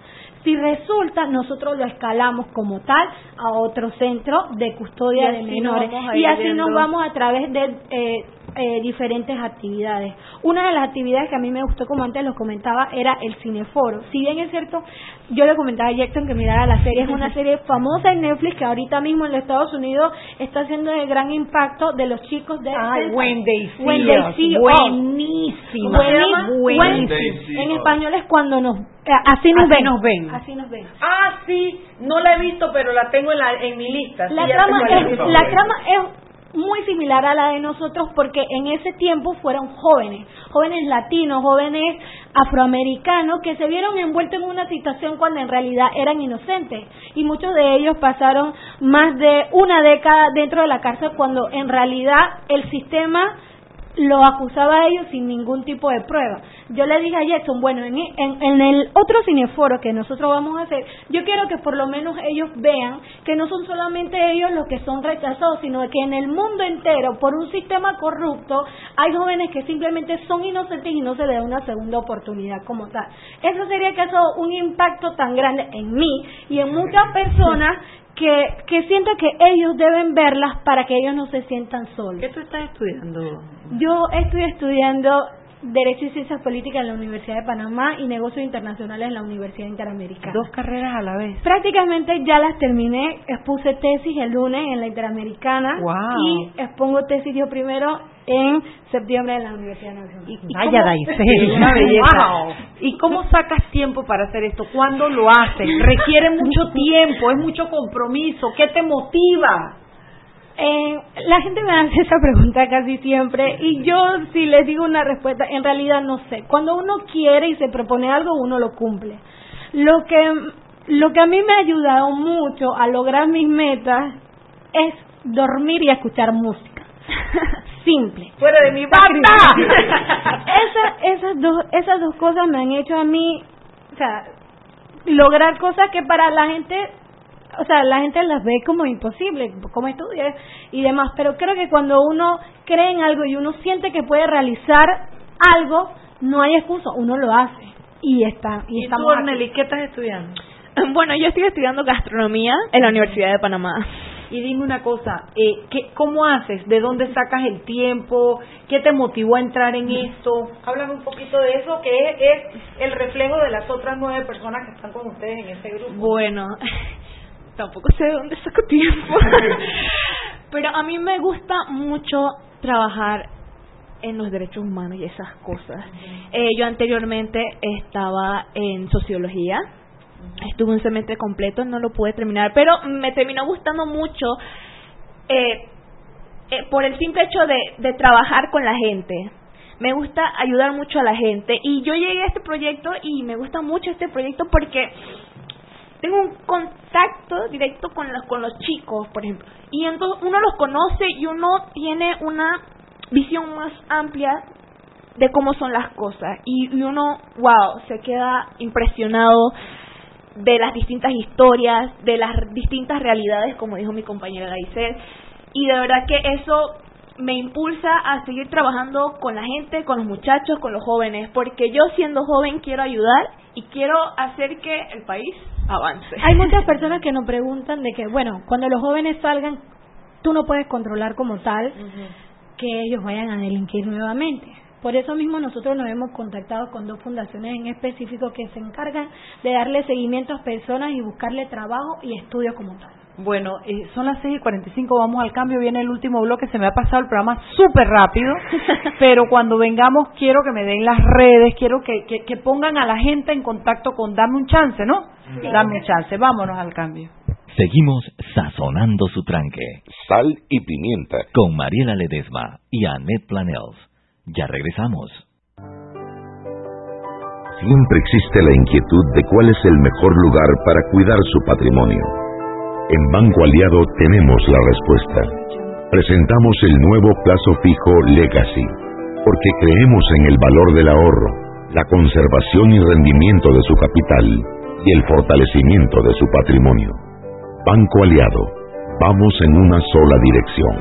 Si resulta, nosotros lo escalamos como tal a otro centro de custodia de menores. Y así nos vamos a través de eh, eh, diferentes actividades. Una de las actividades que a mí me gustó, como antes lo comentaba, era el cineforo. Si bien es cierto, yo le comentaba a Jackson que mirara la serie, es una serie famosa en Netflix que ahorita mismo en los Estados Unidos está haciendo de gran impacto de los chicos de... Ay, Wendy, Wendy, buenísima. En español es cuando nos eh, así nos, así ven. nos ven. Así nos ven. Ah, sí, no la he visto, pero la tengo en, la, en mi lista. La, trama es, la trama es muy similar a la de nosotros porque en ese tiempo fueron jóvenes, jóvenes latinos, jóvenes afroamericanos que se vieron envueltos en una situación cuando en realidad eran inocentes. Y muchos de ellos pasaron más de una década dentro de la cárcel cuando en realidad el sistema lo acusaba a ellos sin ningún tipo de prueba. Yo le dije a Jackson, bueno, en, en, el otro cineforo que nosotros vamos a hacer, yo quiero que por lo menos ellos vean que no son solamente ellos los que son rechazados, sino que en el mundo entero, por un sistema corrupto, hay jóvenes que simplemente son inocentes y no se les da una segunda oportunidad como tal. Eso sería que eso un impacto tan grande en mí y en muchas personas que, que siento que ellos deben verlas para que ellos no se sientan solos. ¿Qué tú estás estudiando? Yo estoy estudiando Derecho y Ciencias Políticas en la Universidad de Panamá y Negocios Internacionales en la Universidad Interamericana. Dos carreras a la vez. Prácticamente ya las terminé. Expuse tesis el lunes en la Interamericana y expongo tesis yo primero en septiembre en la Universidad Nacional. Y, Vaya, una belleza. ¿Y cómo sacas tiempo para hacer esto? ¿Cuándo lo haces? Requiere mucho tiempo, es mucho compromiso. ¿Qué te motiva? Eh, la gente me hace esa pregunta casi siempre y yo si les digo una respuesta, en realidad no sé. Cuando uno quiere y se propone algo, uno lo cumple. Lo que, lo que a mí me ha ayudado mucho a lograr mis metas es dormir y escuchar música. simple. Fuera de mi banda. Esa, esas dos esas dos cosas me han hecho a mí, o sea, lograr cosas que para la gente, o sea, la gente las ve como imposible, como estudiar y demás, pero creo que cuando uno cree en algo y uno siente que puede realizar algo, no hay excusa, uno lo hace y está y, ¿Y estamos tú. Orneli, qué estás estudiando? Bueno, yo estoy estudiando gastronomía en la Universidad de Panamá. Y dime una cosa, eh, ¿qué, ¿cómo haces? ¿De dónde sacas el tiempo? ¿Qué te motivó a entrar en esto? Háblame un poquito de eso, que es, es el reflejo de las otras nueve personas que están con ustedes en ese grupo. Bueno, tampoco sé de dónde saco tiempo. Pero a mí me gusta mucho trabajar en los derechos humanos y esas cosas. Eh, yo anteriormente estaba en sociología. Estuve un semestre completo, no lo pude terminar, pero me terminó gustando mucho eh, eh, por el simple hecho de, de trabajar con la gente. Me gusta ayudar mucho a la gente y yo llegué a este proyecto y me gusta mucho este proyecto porque tengo un contacto directo con los con los chicos, por ejemplo, y entonces uno los conoce y uno tiene una visión más amplia de cómo son las cosas. Y, y uno, wow, se queda impresionado de las distintas historias, de las distintas realidades, como dijo mi compañera Gaisel, y de verdad que eso me impulsa a seguir trabajando con la gente, con los muchachos, con los jóvenes, porque yo siendo joven quiero ayudar y quiero hacer que el país avance. Hay muchas personas que nos preguntan de que, bueno, cuando los jóvenes salgan, tú no puedes controlar como tal que ellos vayan a delinquir nuevamente. Por eso mismo nosotros nos hemos contactado con dos fundaciones en específico que se encargan de darle seguimiento a personas y buscarle trabajo y estudio como tal. Bueno, eh, son las 6 y 45, vamos al cambio, viene el último bloque, se me ha pasado el programa súper rápido, pero cuando vengamos quiero que me den las redes, quiero que, que, que pongan a la gente en contacto con Dame un chance, ¿no? Sí. Dame un chance, vámonos al cambio. Seguimos sazonando su tranque. Sal y pimienta. Con Mariela Ledesma y Annette Planels. Ya regresamos. Siempre existe la inquietud de cuál es el mejor lugar para cuidar su patrimonio. En Banco Aliado tenemos la respuesta. Presentamos el nuevo plazo fijo Legacy, porque creemos en el valor del ahorro, la conservación y rendimiento de su capital y el fortalecimiento de su patrimonio. Banco Aliado, vamos en una sola dirección,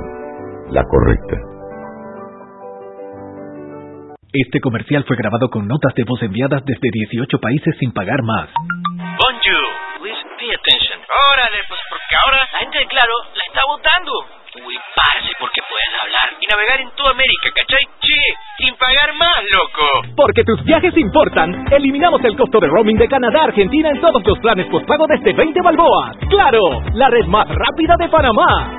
la correcta. Este comercial fue grabado con notas de voz enviadas desde 18 países sin pagar más. Bonjour, please pay. Órale, pues porque ahora la gente de Claro la está votando. Uy, parce, porque puedes hablar y navegar en toda América, ¿cachai? Che, sin pagar más, loco. Porque tus viajes importan, eliminamos el costo de roaming de Canadá a Argentina en todos los planes postpago desde 20 balboas. ¡Claro! La red más rápida de Panamá.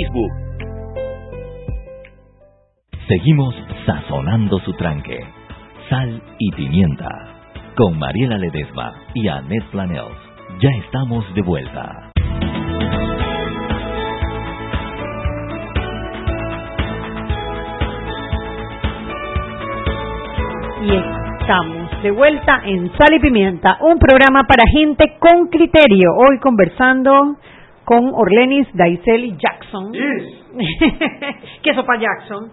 Seguimos sazonando su tranque. Sal y pimienta. Con Mariela Ledesma y Annette Planels. Ya estamos de vuelta. Y estamos de vuelta en Sal y Pimienta, un programa para gente con criterio. Hoy conversando con Orlenis, Daisel y Jackson. que sopa Jackson.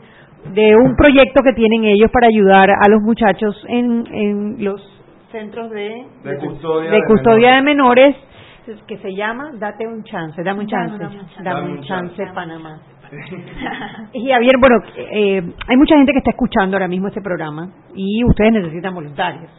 De un proyecto que tienen ellos para ayudar a los muchachos en, en los centros de, De custodia de de custodia de menores que se llama Date un chance, dame un chance, dame un chance, Panamá. y Javier, bueno, eh, hay mucha gente que está escuchando ahora mismo este programa y ustedes necesitan voluntarios.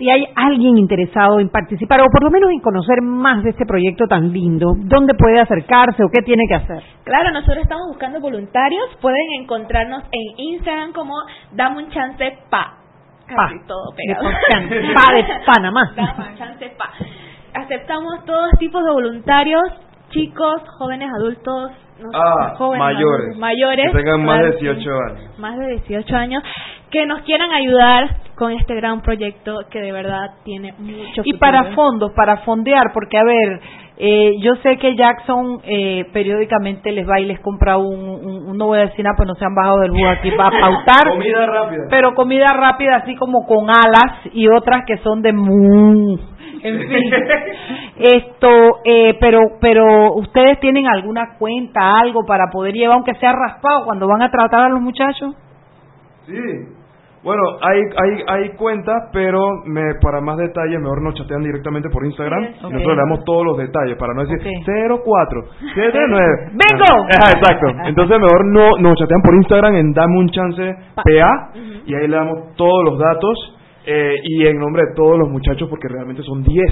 Si hay alguien interesado en participar o por lo menos en conocer más de este proyecto tan lindo, ¿dónde puede acercarse o qué tiene que hacer? Claro, nosotros estamos buscando voluntarios. Pueden encontrarnos en Instagram como Dame un chance pa. Casi todo pegado. De pa de Panamá. Dame un chance pa. Aceptamos todos tipos de voluntarios, chicos, jóvenes, adultos, no Ah, jóvenes, mayores. mayores, Que tengan más de claro, sí. 18 años. más de 18 años, que nos quieran ayudar con este gran proyecto que de verdad tiene mucho y futuro. para fondos, para fondear, porque a ver, eh, yo sé que Jackson eh, periódicamente les va y les compra un, un- un- no voy a decir nada, pues no se han bajado del bus aquí para pautar, Comida rápida. pero comida rápida así como con alas y otras que son de mu, en fin. Esto, eh, pero, pero ustedes tienen alguna cuenta, algo para poder llevar, aunque sea raspado, cuando van a tratar a los muchachos. Sí. Bueno, hay, hay, hay cuentas, pero me, para más detalles, mejor nos chatean directamente por Instagram. Y nosotros le damos todos los detalles para no decir Ok. 04, 79. ¡Bingo! Ajá, exacto. Entonces, mejor no nos chatean por Instagram en Dame un Chance PA. Y ahí le damos todos los datos. Eh, y en nombre de todos los muchachos, porque realmente son 10.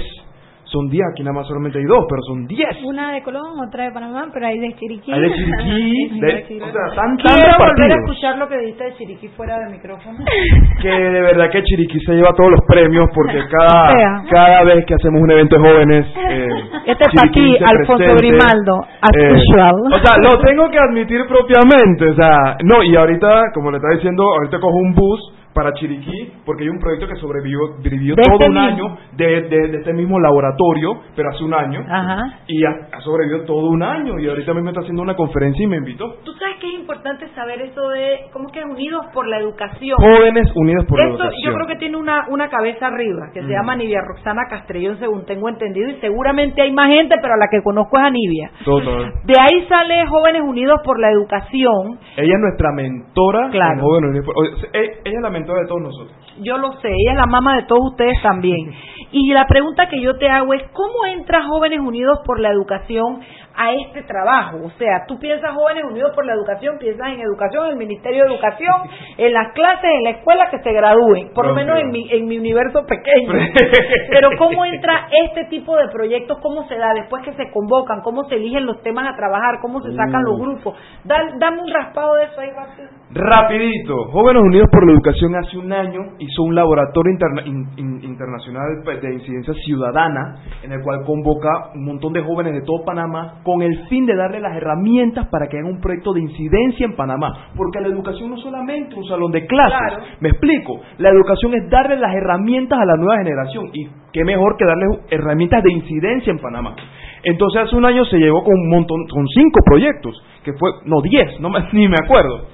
Son 10, aquí nada más solamente hay dos, pero son 10. Una de Colón, otra de Panamá, pero hay de Chiriquí. Hay de Chiriquí, de- o sea, tan, Quiero volver a escuchar lo que dijiste de Chiriquí fuera del micrófono. que de verdad que Chiriquí se lleva todos los premios porque cada cada vez que hacemos un evento de jóvenes eh, Este es para ti, Alfonso. Grimaldo, Eh, o sea lo tengo que admitir propiamente o sea no y ahorita como le estaba diciendo ahorita cojo un bus para Chiriquí porque hay un proyecto que sobrevivió vivió De todo este un mismo. año de, de, de este mismo laboratorio pero hace un año Ajá. y ha, ha sobrevivido todo un año y ahorita mismo está haciendo una conferencia y me invitó Tú sabes que es importante saber eso de, ¿cómo que es? Unidos por la educación. jóvenes unidos por la Eso educación yo creo que tiene una, una cabeza arriba, que se Mm. llama Nivia Roxana Castrellón, según tengo entendido, y seguramente hay más gente, pero a la que conozco es a Nivia. todo, todo. De ahí sale Jóvenes Unidos por la Educación. Ella es nuestra mentora. Claro. en Jóvenes Unidos por- o sea, e- Ella es la mentora de todos nosotros. Yo lo sé, ella es la mamá de todos ustedes también. Y la pregunta que yo te hago es, ¿cómo entra Jóvenes Unidos por la Educación a este trabajo? O sea, tú piensas Jóvenes Unidos por la Educación, piensas en educación, en el Ministerio de Educación, en las clases, en la escuela que se gradúen, por lo menos en mi, en mi universo pequeño. Pero ¿cómo entra este tipo de proyectos? ¿Cómo se da después que se convocan? ¿Cómo se eligen los temas a trabajar? ¿Cómo se sacan los Uh. grupos? Da- dame un raspado de eso ahí rápido. Rapidito. Jóvenes Unidos por la Educación hace un año hizo un laboratorio interna- in- in- internacional pues, de incidencia ciudadana en el cual convoca un montón de jóvenes de todo Panamá con el fin de darle las herramientas para que hagan un proyecto de incidencia en Panamá. Porque la educación no es solamente un salón de clases. Claro. Me explico. La educación es darle las herramientas a la nueva generación. Y qué mejor que darles herramientas de incidencia en Panamá. Entonces hace un año se llegó con un montón, con cinco proyectos, que fue, no, diez, no ni me acuerdo,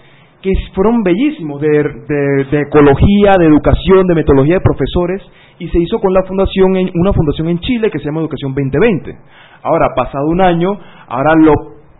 que fueron bellísimos, de, de- ecología, de educación, de metodología de profesores, y se hizo con la fundación, en, una fundación en Chile que se llama Educación 2020. Ahora, pasado un año, ahora lo,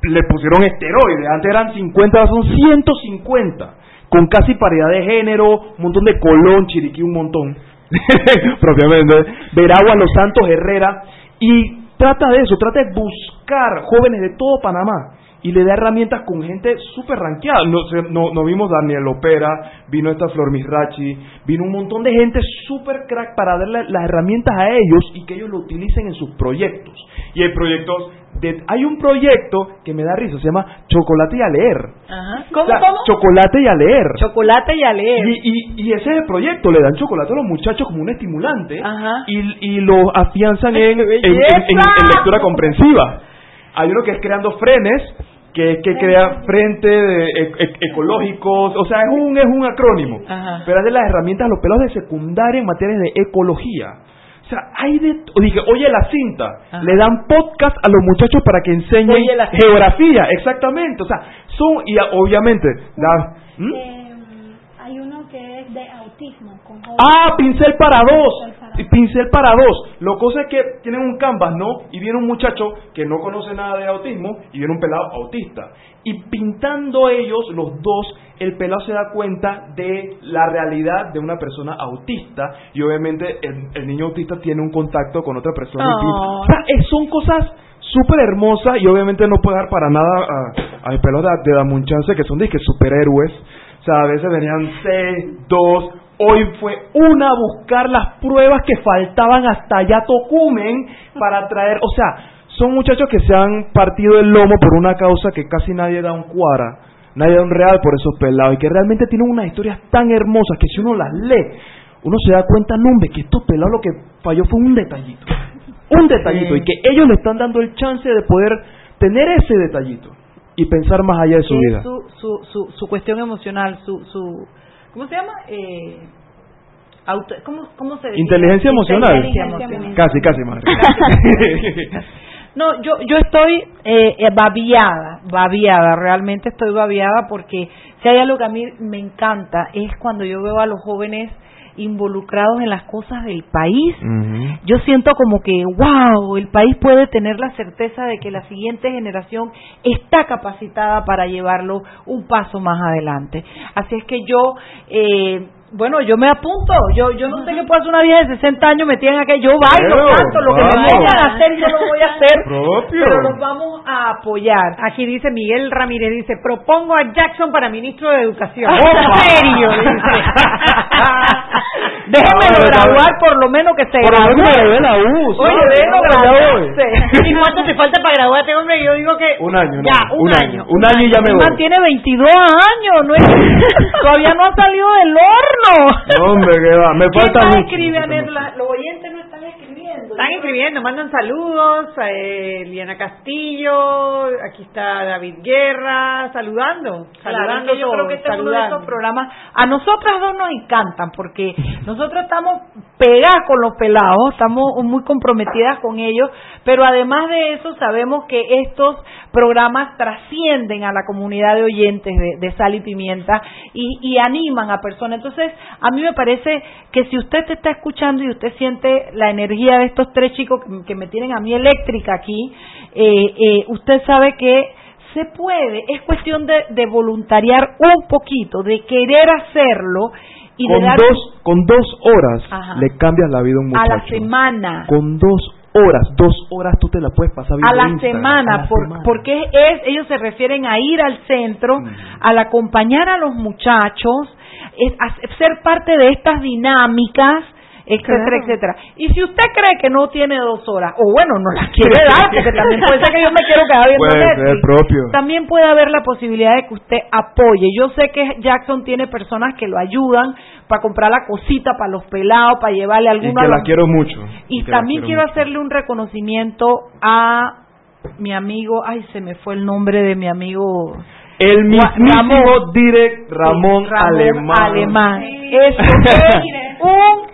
le pusieron esteroides, antes eran 50, ahora son 150, con casi paridad de género, un montón de Colón, Chiriquí, un montón, propiamente, Veragua, Los Santos, Herrera, y trata de eso, trata de buscar jóvenes de todo Panamá y le da herramientas con gente súper ranqueada. No, no, no vimos Daniel Opera, vino esta Flor Misrachi, vino un montón de gente súper crack para darle las herramientas a ellos y que ellos lo utilicen en sus proyectos. Y hay proyectos, de, hay un proyecto que me da risa, se llama Chocolate y a leer. Ajá. ¿Cómo, O sea, cómo? Chocolate y a leer. Chocolate y a leer. Y, y, y ese es el proyecto, le dan chocolate a los muchachos como un estimulante Ajá. y, y lo afianzan en- en lectura comprensiva. Hay uno que es creando frenes, que es que crea frente de e- e- ecológicos, o sea, es un, es un acrónimo, Ajá. pero es de las herramientas a los pelados de secundaria en materias de ecología. O sea, hay de... dije, oye la cinta, Ajá. le dan podcast a los muchachos para que enseñen geografía, exactamente. O sea, son, y obviamente, la-. Eh, hay uno que es de autismo. Con. Ah, pincel para dos. Pincel para dos. Lo cosa es que tienen un canvas, ¿no? Y viene un muchacho que no conoce nada de autismo y viene un pelado autista. Y pintando ellos, los dos, el pelado se da cuenta de la realidad de una persona autista y obviamente el, niño autista tiene un contacto con otra persona. Oh. O sea, son cosas súper hermosas y obviamente no puedo dar para nada a, a mi pelado de, de Damunchance que son de que superhéroes. O sea, a veces venían seis, dos, Hoy fue una a buscar las pruebas que faltaban hasta allá Tocumen para traer, o sea, son muchachos que se han partido el lomo por una causa que casi nadie da un cuara, nadie da un real por esos pelados y que realmente tienen unas historias tan hermosas que si uno las lee, uno se da cuenta, no hombre, que estos pelados lo que falló fue un detallito, un detallito y que ellos le están dando el chance de poder tener ese detallito y pensar más allá de su vida. Su, su, su, su cuestión emocional, su, su ¿cómo se llama? Eh, auto, ¿cómo, ¿Cómo se dice? Inteligencia emocional. Inteligencia emocional. Casi, casi, madre. no, yo, yo estoy eh, eh, babiada, babiada, realmente estoy babiada porque si hay algo que a mí me encanta es cuando yo veo a los jóvenes involucrados en las cosas del país, yo siento como que, wow, el país puede tener la certeza de que la siguiente generación está capacitada para llevarlo un paso más adelante. Así es que yo eh, bueno, yo me apunto. Yo yo no sé qué puede hacer una vieja de 60 años metida en aquello. Yo bailo, canto, lo que me vayan a hacer yo lo voy a hacer. Pero los vamos a apoyar. Aquí dice Miguel Ramírez, dice, propongo a Jackson para ministro de Educación. ¿En serio? Déjeme graduar por lo menos que se Por lo menos que me la U. Oye, déjelo graduarse. ¿Y cuánto te falta para graduarte, hombre? Yo digo que... Un año. Ya, un, año. Un año y ya me voy. tiene 22 años. No es, todavía no ha salido del horno. No, hombre, que va. Me falta ¿Quién más mucho. escribe, Anetla? Los oyentes no están escribiendo. Están escribiendo, mandan saludos a eh, Liana Castillo, aquí está David Guerra, saludando, Claro, saludando yo creo todos, que este es uno de saludando. esos programas. A nosotras dos nos encantan porque nosotros estamos pegadas con los pelados, estamos muy comprometidas con ellos, pero además de eso sabemos que estos programas trascienden a la comunidad de oyentes de, de Sal y Pimienta y, y animan a personas. Entonces, a mí me parece que si usted te está escuchando y usted siente la energía de estos tres chicos que, que me tienen a mí eléctrica aquí, eh, eh, usted sabe que se puede, es cuestión de, de voluntariar un poquito, de querer hacerlo y Con de dar dos, con dos horas Ajá. le cambias la vida a un a muchacho. la semana. Con dos horas, dos horas tú te la puedes pasar a viendo la Instagram, semana, a la por- semana. porque es, ellos se refieren a ir al centro, al acompañar a los muchachos, es, a ser parte de estas dinámicas, etcétera, Claro. etcétera. Y si usted cree que no tiene dos horas, o bueno, no las quiere dar, porque también puede ser que yo me quiero quedar viendo Puede ser Netflix, propio. también puede haber la posibilidad de que usted apoye. Yo sé que Jackson tiene personas que lo ayudan para comprar la cosita para los pelados, para llevarle Y alguno que la quiero mucho. y también quiero hacerle un reconocimiento a mi amigo, ay, se me fue el nombre de mi amigo. El mismísimo Ramón. direct Ramón, Ramón Alemán. Alemán. Eso es un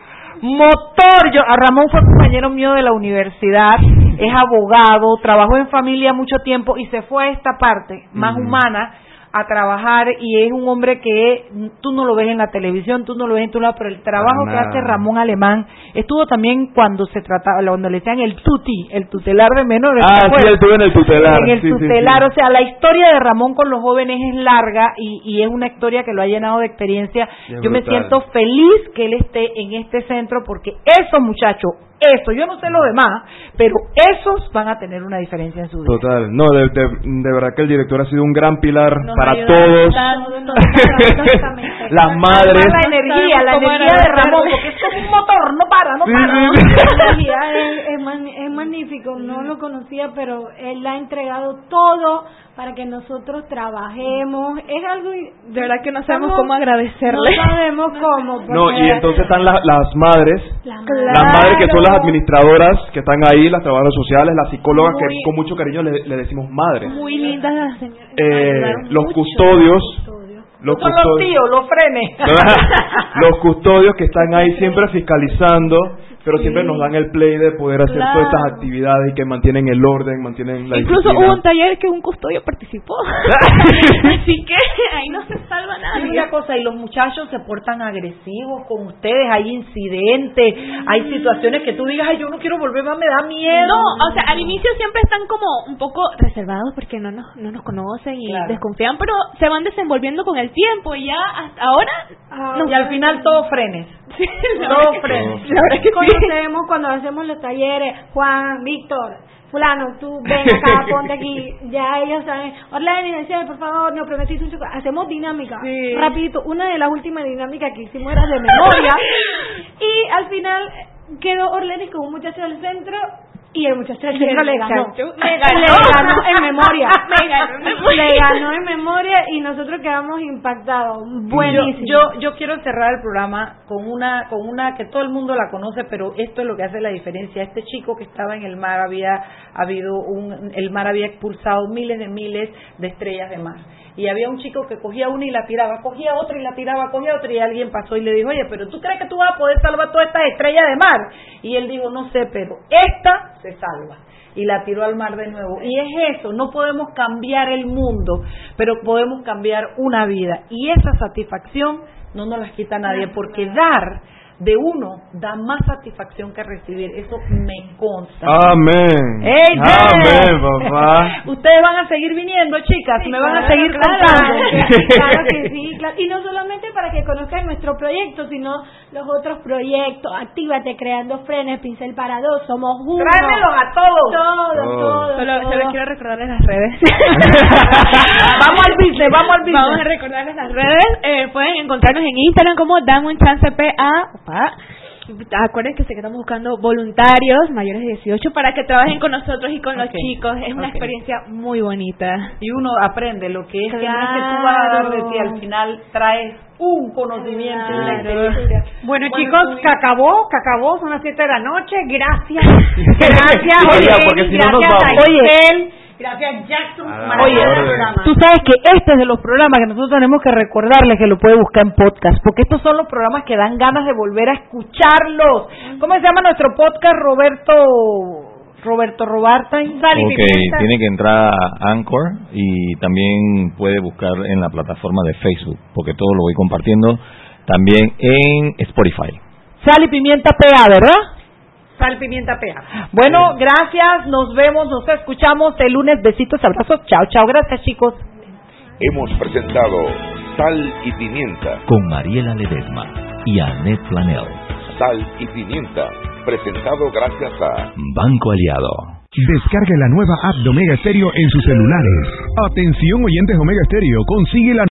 motor. Yo, a Ramón fue compañero mío de la universidad, es abogado, trabajó en familia mucho tiempo y se fue a esta parte más humana a trabajar y es un hombre que tú no lo ves en la televisión, tú no lo ves en tu lado, pero el trabajo que hace. Ramón Alemán estuvo también cuando se trataba, cuando le decían el tuti, el tutelar de menores. Ah, ¿te sí, él estuvo en el tutelar. En el sí, tutelar, sí. o sea, la historia de Ramón con los jóvenes es larga y, y es una historia que lo ha llenado de experiencia. Yo me siento feliz que él esté en este centro porque esos muchachos, eso, yo no sé lo demás, pero esos van a tener una diferencia en su vida. Total, no, de, de, de verdad que el director ha sido un gran pilar Nos para todos. Las madres. la energía, la energía de. Ramón, porque es como un motor, no para, no para. sí, sí. Es, es man- es magnífico, no lo conocía, pero él ha entregado todo para que nosotros trabajemos. Es algo. De verdad que no sabemos Estamos- cómo agradecerle. No sabemos cómo. No, porque- y entonces están las, las madres, Las las madres que son las administradoras, que están ahí, las trabajadoras sociales, las psicólogas, que con mucho cariño le, le decimos madres. Muy lindas las señoras. Eh, los mucho. custodios, los Son los custodios, tíos, los frenes. los custodios que están ahí siempre fiscalizando, pero siempre nos dan el play de poder hacer Claro. todas estas actividades y que mantienen el orden, mantienen la Incluso disciplina. hubo un taller que un custodio participó. Así que ahí no se salva Y nadie. una cosa, y los muchachos se portan agresivos con ustedes, hay incidentes, hay situaciones que tú digas, ay, yo no quiero volver más, me da miedo. No, o sea, al inicio siempre están como un poco reservados porque no nos, no nos conocen y Claro. desconfían, pero se van desenvolviendo con el tiempo y ya hasta ahora... y al final todos frenes. Sí, que- frenes. La verdad que. Conocemos cuando hacemos los talleres, Juan, Víctor, fulano, tú ven acá, ponte aquí, ya ellos saben, Orlando, decía, por favor, nos prometiste un chocolate. Hacemos dinámica, Sí. rapidito, una de las últimas dinámicas que hicimos era de memoria, y al final quedó Orlenis con un muchacho del centro, y el muchacho centro le ganó. Muchacho me ganó. Le ganó en memoria. Me ganó en memoria. Le ganó en memoria y nosotros quedamos impactados. Buenísimo. Yo, yo, yo quiero cerrar el programa con una, con una que todo el mundo la conoce, pero esto es lo que hace la diferencia. Este chico que estaba en el mar había habido un, el mar había expulsado miles de miles de estrellas de mar. Y había un chico que cogía una y la tiraba, cogía otra y la tiraba, cogía otra y alguien pasó y le dijo, oye, pero tú crees que tú vas a poder salvar todas estas estrellas de mar? Y él dijo, no sé, pero esta se salva y la tiró al mar de nuevo. Y es eso, no podemos cambiar el mundo, pero podemos cambiar una vida. Y esa satisfacción no nos las quita nadie, porque dar de uno da más satisfacción que recibir. Eso me consta. Amén. ¡Ey, Amén, papá. Ustedes van a seguir viniendo, chicas, me van a seguir claro, contando. Claro que sí, claro. Y no solamente para que conozcan nuestro proyecto, sino los otros proyectos. Actívate creando frenes, pincel para dos, somos uno. Tráemelos a todos. Todos, Todos. todos. Solo, todos. solo quiero recordarles las redes. vamos al business, vamos al business. Vamos a recordarles las redes. Eh, pueden encontrarnos en Instagram como Dame un Chance PA. Opa. Acuérdense que estamos buscando voluntarios mayores de 18 para que trabajen con nosotros y con los chicos. Es una experiencia muy bonita. Y uno aprende lo que es que no es que tú vas a dar de ti, al final traes un conocimiento Claro. Bueno, Bueno, chicos, que acabó, que acabó, son las 7 de la noche. Gracias. Gracias, Oiga, Orleni, porque si no nos gracias vamos. a Isel. Gracias, Jackson. Programa. Tú sabes que este es de los programas que nosotros tenemos que recordarles que lo puede buscar en podcast, porque estos son los programas que dan ganas de volver a escucharlos. ¿Cómo se llama nuestro podcast, Roberto? Roberto Robarta y Sal y Ok, Pimienta? tiene que entrar a Anchor y también puede buscar en la plataforma de Facebook, porque todo lo voy compartiendo también en Spotify. Sal y Pimienta PA, ¿verdad? Sal, pimienta, pea. Bueno, gracias, nos vemos, nos escuchamos el lunes. Besitos, abrazos, chao, chao, gracias chicos. Hemos presentado Sal y Pimienta. Con Mariela Ledesma y Annette Planel. Sal y Pimienta. Presentado gracias a Banco Aliado. Descargue la nueva app de Omega Stereo en sus celulares. Atención oyentes Omega Stereo, consigue la